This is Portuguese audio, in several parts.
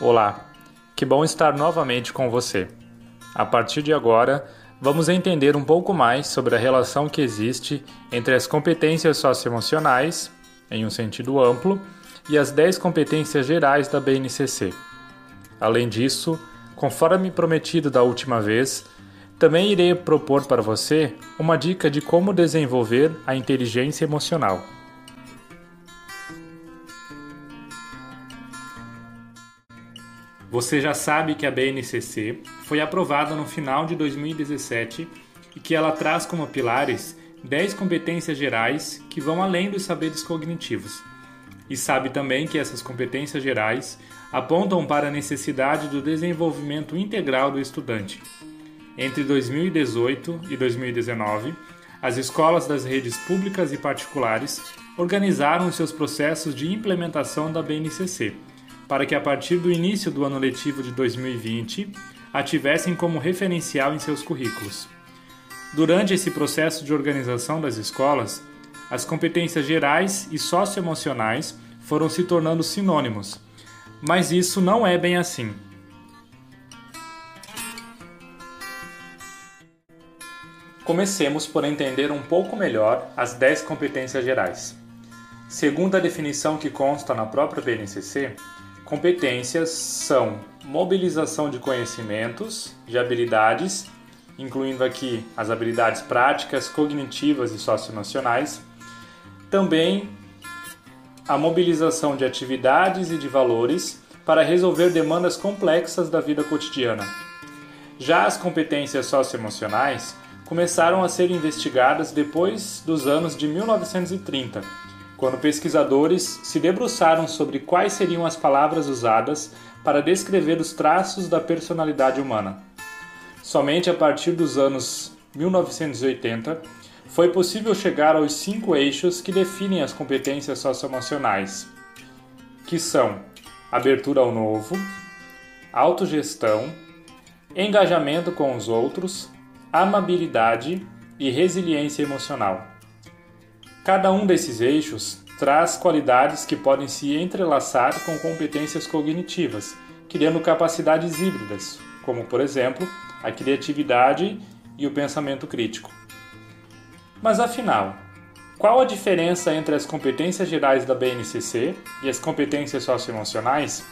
Olá, que bom estar novamente com você. A partir de agora, vamos entender um pouco mais sobre a relação que existe entre as competências socioemocionais, em um sentido amplo, e as 10 competências gerais da BNCC. Além disso, conforme prometido da última vez, também irei propor para você uma dica de como desenvolver a inteligência emocional. Você já sabe que a BNCC foi aprovada no final de 2017 e que ela traz como pilares 10 competências gerais que vão além dos saberes cognitivos. E sabe também que essas competências gerais apontam para a necessidade do desenvolvimento integral do estudante. Entre 2018 e 2019, as escolas das redes públicas e particulares organizaram seus processos de implementação da BNCC para que a partir do início do ano letivo de 2020 a tivessem como referencial em seus currículos. Durante esse processo de organização das escolas, as competências gerais e socioemocionais foram se tornando sinônimos, mas isso não é bem assim. Comecemos por entender um pouco melhor as 10 competências gerais. Segundo a definição que consta na própria BNCC, Competências são mobilização de conhecimentos, de habilidades, incluindo aqui as habilidades práticas, cognitivas e socioemocionais. Também a mobilização de atividades e de valores para resolver demandas complexas da vida cotidiana. Já as competências socioemocionais começaram a ser investigadas depois dos anos de 1930 quando pesquisadores se debruçaram sobre quais seriam as palavras usadas para descrever os traços da personalidade humana. Somente a partir dos anos 1980 foi possível chegar aos cinco eixos que definem as competências socioemocionais, que são abertura ao novo, autogestão, engajamento com os outros, amabilidade e resiliência emocional. Cada um desses eixos traz qualidades que podem se entrelaçar com competências cognitivas, criando capacidades híbridas, como, por exemplo, a criatividade e o pensamento crítico. Mas afinal, qual a diferença entre as competências gerais da BNCC e as competências socioemocionais?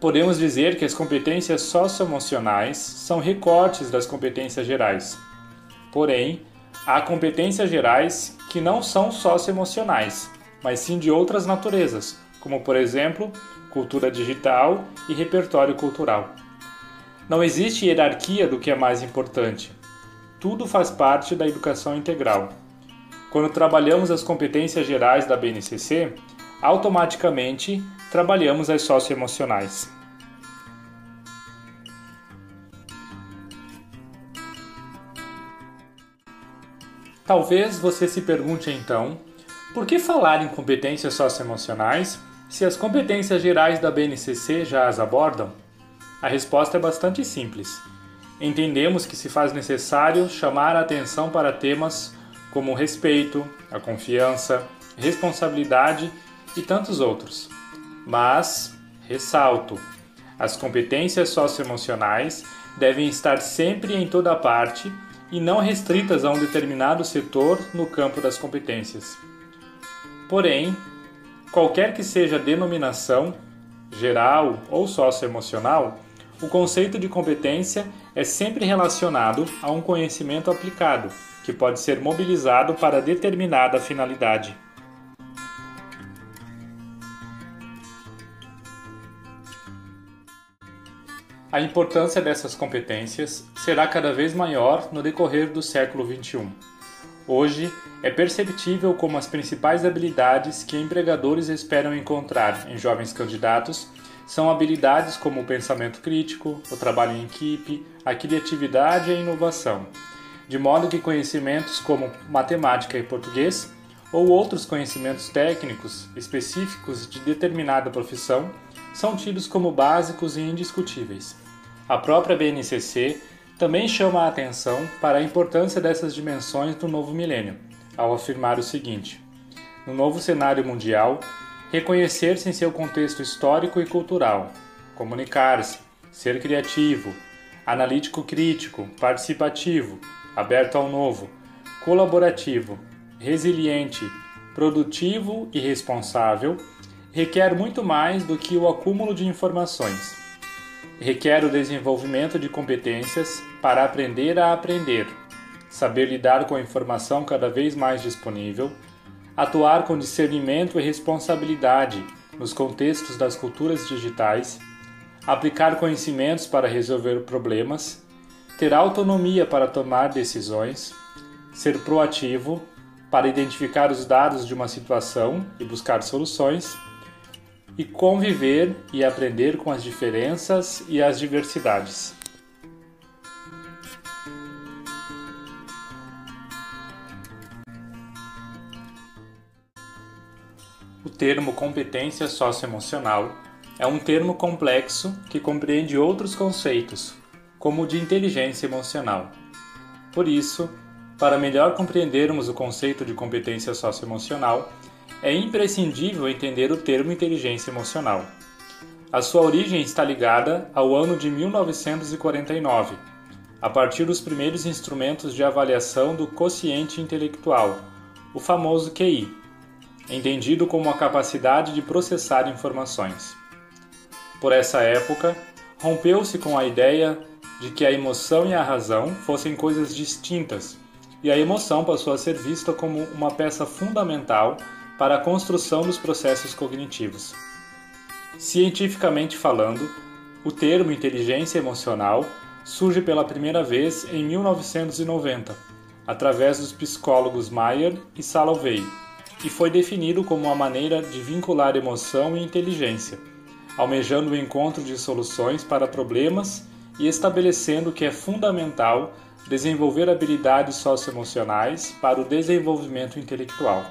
Podemos dizer que as competências socioemocionais são recortes das competências gerais. Porém, há competências gerais que não são socioemocionais, mas sim de outras naturezas, como por exemplo, cultura digital e repertório cultural. Não existe hierarquia do que é mais importante. Tudo faz parte da educação integral. Quando trabalhamos as competências gerais da BNCC, automaticamente trabalhamos as socioemocionais. Talvez você se pergunte então, por que falar em competências socioemocionais se as competências gerais da BNCC já as abordam? A resposta é bastante simples. Entendemos que se faz necessário chamar a atenção para temas como o respeito, a confiança, responsabilidade e tantos outros. Mas, ressalto, as competências socioemocionais devem estar sempre em toda parte e não restritas a um determinado setor no campo das competências. Porém, qualquer que seja a denominação, geral ou socioemocional, o conceito de competência é sempre relacionado a um conhecimento aplicado, que pode ser mobilizado para determinada finalidade. A importância dessas competências será cada vez maior no decorrer do século XXI. Hoje, é perceptível como as principais habilidades que empregadores esperam encontrar em jovens candidatos são habilidades como o pensamento crítico, o trabalho em equipe, a criatividade e a inovação, de modo que conhecimentos como matemática e português ou outros conhecimentos técnicos específicos de determinada profissão são tidos como básicos e indiscutíveis. A própria BNCC também chama a atenção para a importância dessas dimensões do novo milênio, ao afirmar o seguinte: no novo cenário mundial, reconhecer-se em seu contexto histórico e cultural, comunicar-se, ser criativo, analítico crítico, participativo, aberto ao novo, colaborativo, resiliente, produtivo e responsável, requer muito mais do que o acúmulo de informações. Requer o desenvolvimento de competências para aprender a aprender, saber lidar com a informação cada vez mais disponível, atuar com discernimento e responsabilidade nos contextos das culturas digitais, aplicar conhecimentos para resolver problemas, ter autonomia para tomar decisões, ser proativo para identificar os dados de uma situação e buscar soluções, e conviver e aprender com as diferenças e as diversidades. O termo competência socioemocional é um termo complexo que compreende outros conceitos, como o de inteligência emocional. Por isso, para melhor compreendermos o conceito de competência socioemocional, é imprescindível entender o termo inteligência emocional. A sua origem está ligada ao ano de 1949, a partir dos primeiros instrumentos de avaliação do quociente intelectual, o famoso QI entendido como a capacidade de processar informações. Por essa época, rompeu-se com a ideia de que a emoção e a razão fossem coisas distintas, e a emoção passou a ser vista como uma peça fundamental para a construção dos processos cognitivos. Cientificamente falando, o termo inteligência emocional surge pela primeira vez em 1990, através dos psicólogos Mayer e Salovey e foi definido como uma maneira de vincular emoção e inteligência, almejando o encontro de soluções para problemas e estabelecendo que é fundamental desenvolver habilidades socioemocionais para o desenvolvimento intelectual.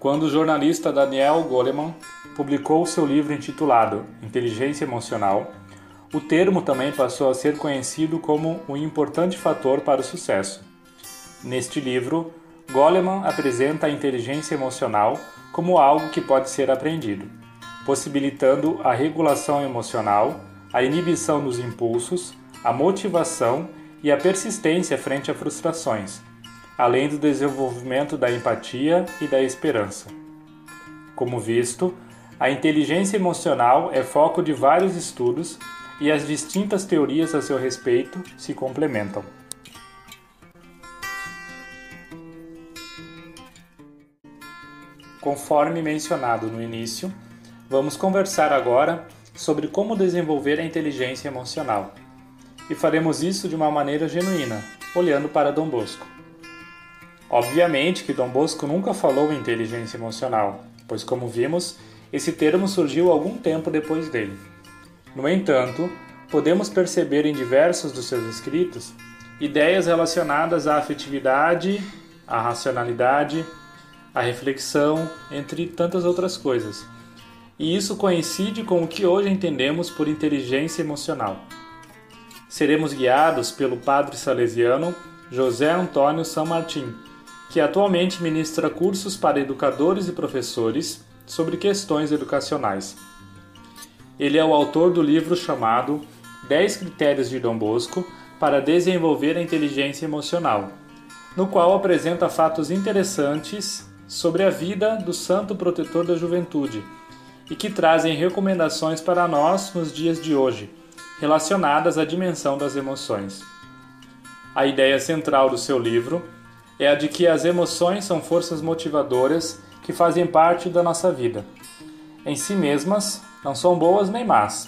Quando o jornalista Daniel Goleman publicou seu livro intitulado Inteligência Emocional, o termo também passou a ser conhecido como um importante fator para o sucesso. Neste livro, Goleman apresenta a inteligência emocional como algo que pode ser aprendido, possibilitando a regulação emocional, a inibição dos impulsos, a motivação e a persistência frente a frustrações, além do desenvolvimento da empatia e da esperança. Como visto, a inteligência emocional é foco de vários estudos e as distintas teorias a seu respeito se complementam. Conforme mencionado no início, vamos conversar agora sobre como desenvolver a inteligência emocional. E faremos isso de uma maneira genuína, olhando para Dom Bosco. Obviamente que Dom Bosco nunca falou em inteligência emocional, pois, como vimos, esse termo surgiu algum tempo depois dele. No entanto, podemos perceber em diversos dos seus escritos ideias relacionadas à afetividade, à racionalidade, a reflexão, entre tantas outras coisas. E isso coincide com o que hoje entendemos por inteligência emocional. Seremos guiados pelo padre salesiano José Antônio São Martin, que atualmente ministra cursos para educadores e professores sobre questões educacionais. Ele é o autor do livro chamado 10 Critérios de Dom Bosco para desenvolver a inteligência emocional, no qual apresenta fatos interessantes sobre a vida do Santo Protetor da Juventude e que trazem recomendações para nós nos dias de hoje, relacionadas à dimensão das emoções. A ideia central do seu livro é a de que as emoções são forças motivadoras que fazem parte da nossa vida. Em si mesmas, não são boas nem más,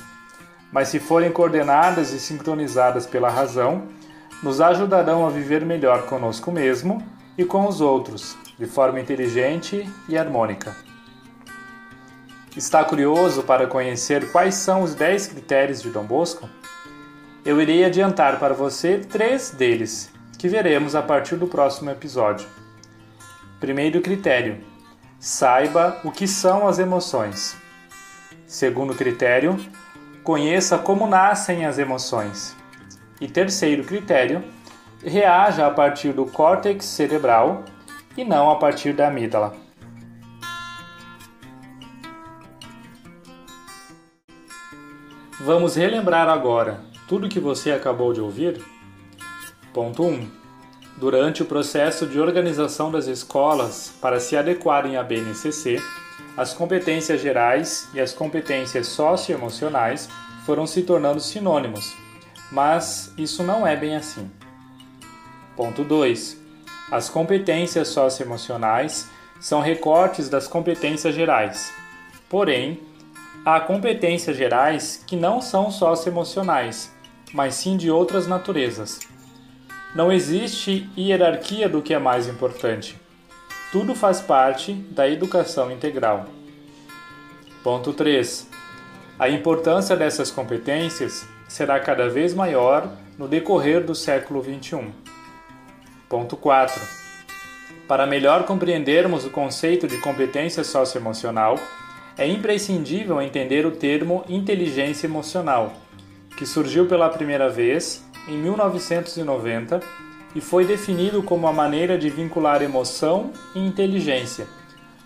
mas se forem coordenadas e sincronizadas pela razão, nos ajudarão a viver melhor conosco mesmo e com os outros, de forma inteligente e harmônica. Está curioso para conhecer quais são os 10 critérios de Dom Bosco? Eu irei adiantar para você três deles, que veremos a partir do próximo episódio. Primeiro critério: saiba o que são as emoções. Segundo critério: conheça como nascem as emoções. E terceiro critério: reaja a partir do córtex cerebral e não a partir da amígdala. Vamos relembrar agora tudo que você acabou de ouvir? Ponto 1. Durante o processo de organização das escolas para se adequarem à BNCC, as competências gerais e as competências socioemocionais foram se tornando sinônimos, mas isso não é bem assim. Ponto 2. As competências socioemocionais são recortes das competências gerais. Porém, há competências gerais que não são socioemocionais, mas sim de outras naturezas. Não existe hierarquia do que é mais importante. Tudo faz parte da educação integral. Ponto 3. A importância dessas competências será cada vez maior no decorrer do século XXI. Ponto 4. Para melhor compreendermos o conceito de competência socioemocional, é imprescindível entender o termo inteligência emocional, que surgiu pela primeira vez em 1990 e foi definido como a maneira de vincular emoção e inteligência,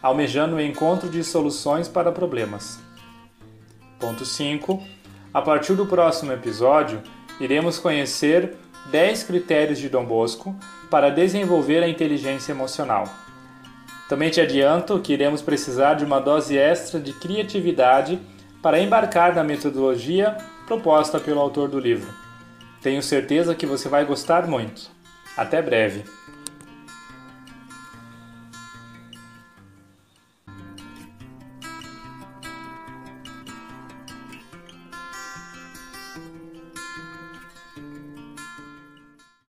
almejando o encontro de soluções para problemas. Ponto 5. A partir do próximo episódio, iremos conhecer 10 critérios de Dom Bosco para desenvolver a inteligência emocional. Também te adianto que iremos precisar de uma dose extra de criatividade para embarcar na metodologia proposta pelo autor do livro. Tenho certeza que você vai gostar muito. Até breve!